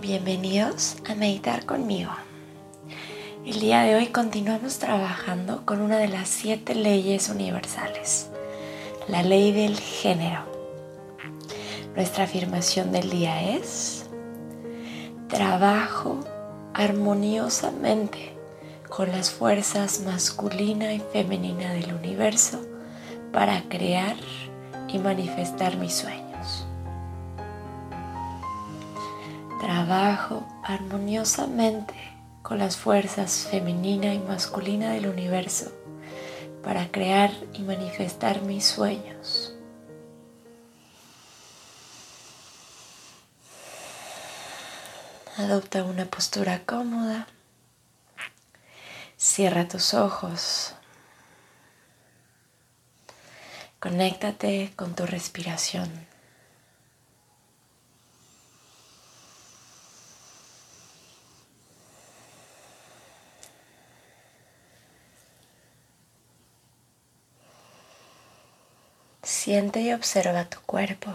Bienvenidos a meditar conmigo. El día de hoy continuamos trabajando con una de las siete leyes universales, la ley del género. Nuestra afirmación del día es, trabajo armoniosamente con las fuerzas masculina y femenina del universo para crear y manifestar mis sueños. Trabajo armoniosamente con las fuerzas femenina y masculina del universo para crear y manifestar mis sueños. Adopta una postura cómoda. Cierra tus ojos. Conéctate con tu respiración. Siente y observa tu cuerpo.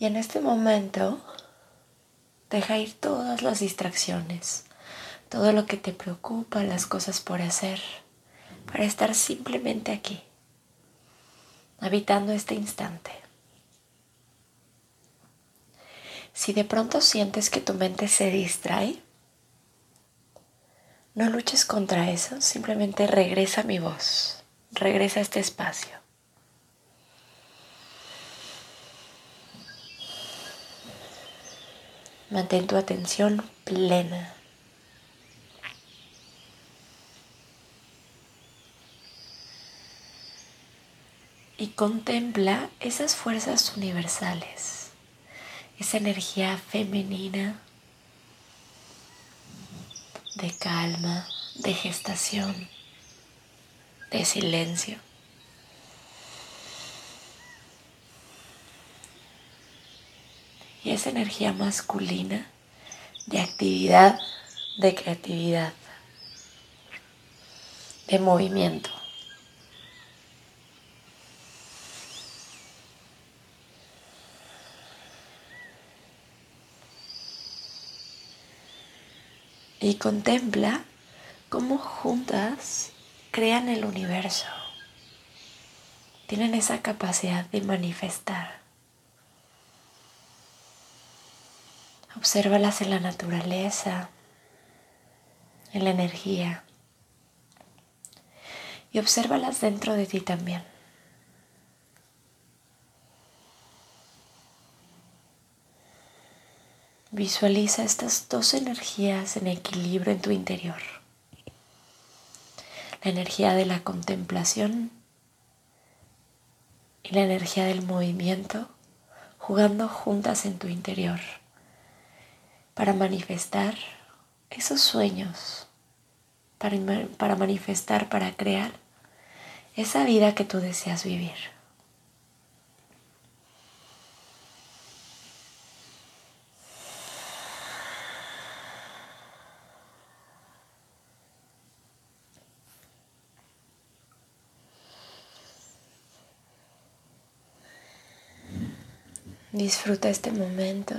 Y en este momento deja ir todas las distracciones, todo lo que te preocupa, las cosas por hacer, para estar simplemente aquí, habitando este instante. Si de pronto sientes que tu mente se distrae, no luches contra eso, simplemente regresa mi voz, regresa a este espacio. Mantén tu atención plena. Y contempla esas fuerzas universales, esa energía femenina de calma, de gestación, de silencio. y esa energía masculina de actividad, de creatividad, de movimiento. Y contempla cómo juntas crean el universo. Tienen esa capacidad de manifestar. Obsérvalas en la naturaleza, en la energía. Y obsérvalas dentro de ti también. Visualiza estas dos energías en equilibrio en tu interior. La energía de la contemplación y la energía del movimiento jugando juntas en tu interior para manifestar esos sueños, para, para manifestar, para crear esa vida que tú deseas vivir. Disfruta este momento.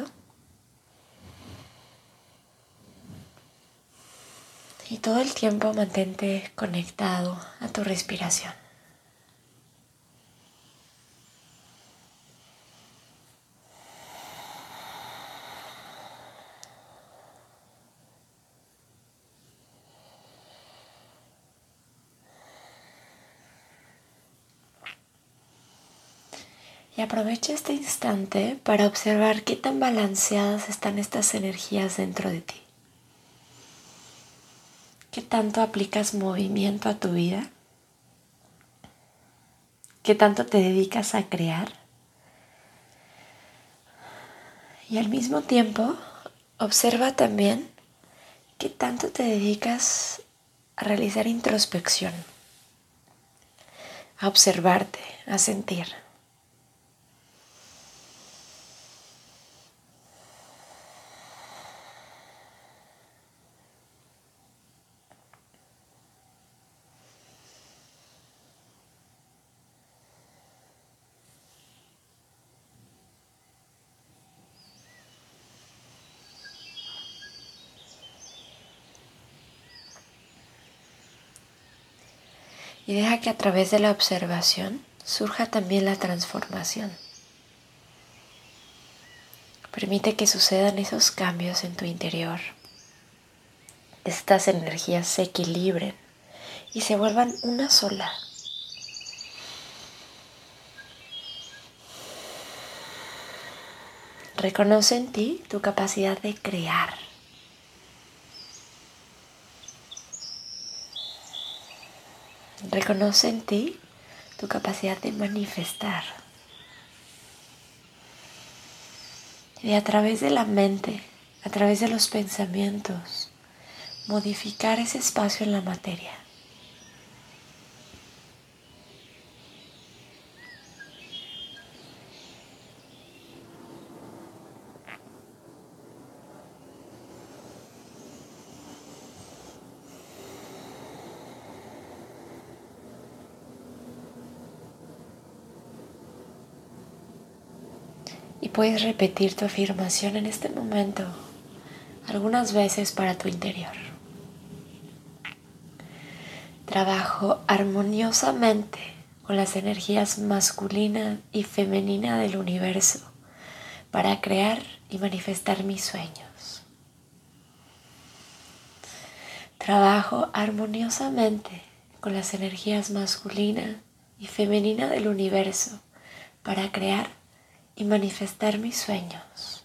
Y todo el tiempo mantente conectado a tu respiración. Y aprovecha este instante para observar qué tan balanceadas están estas energías dentro de ti. ¿Qué tanto aplicas movimiento a tu vida? ¿Qué tanto te dedicas a crear? Y al mismo tiempo, observa también qué tanto te dedicas a realizar introspección, a observarte, a sentir. Y deja que a través de la observación surja también la transformación. Permite que sucedan esos cambios en tu interior. Estas energías se equilibren y se vuelvan una sola. Reconoce en ti tu capacidad de crear. Reconoce en ti tu capacidad de manifestar. Y a través de la mente, a través de los pensamientos, modificar ese espacio en la materia. Y puedes repetir tu afirmación en este momento algunas veces para tu interior. Trabajo armoniosamente con las energías masculina y femenina del universo para crear y manifestar mis sueños. Trabajo armoniosamente con las energías masculina y femenina del universo para crear y manifestar mis sueños.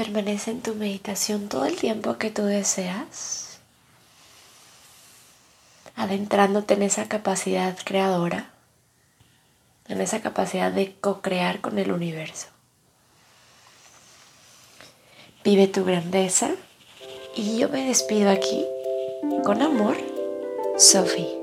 Permanece en tu meditación todo el tiempo que tú deseas, adentrándote en esa capacidad creadora, en esa capacidad de co-crear con el universo. Vive tu grandeza y yo me despido aquí con amor, Sophie.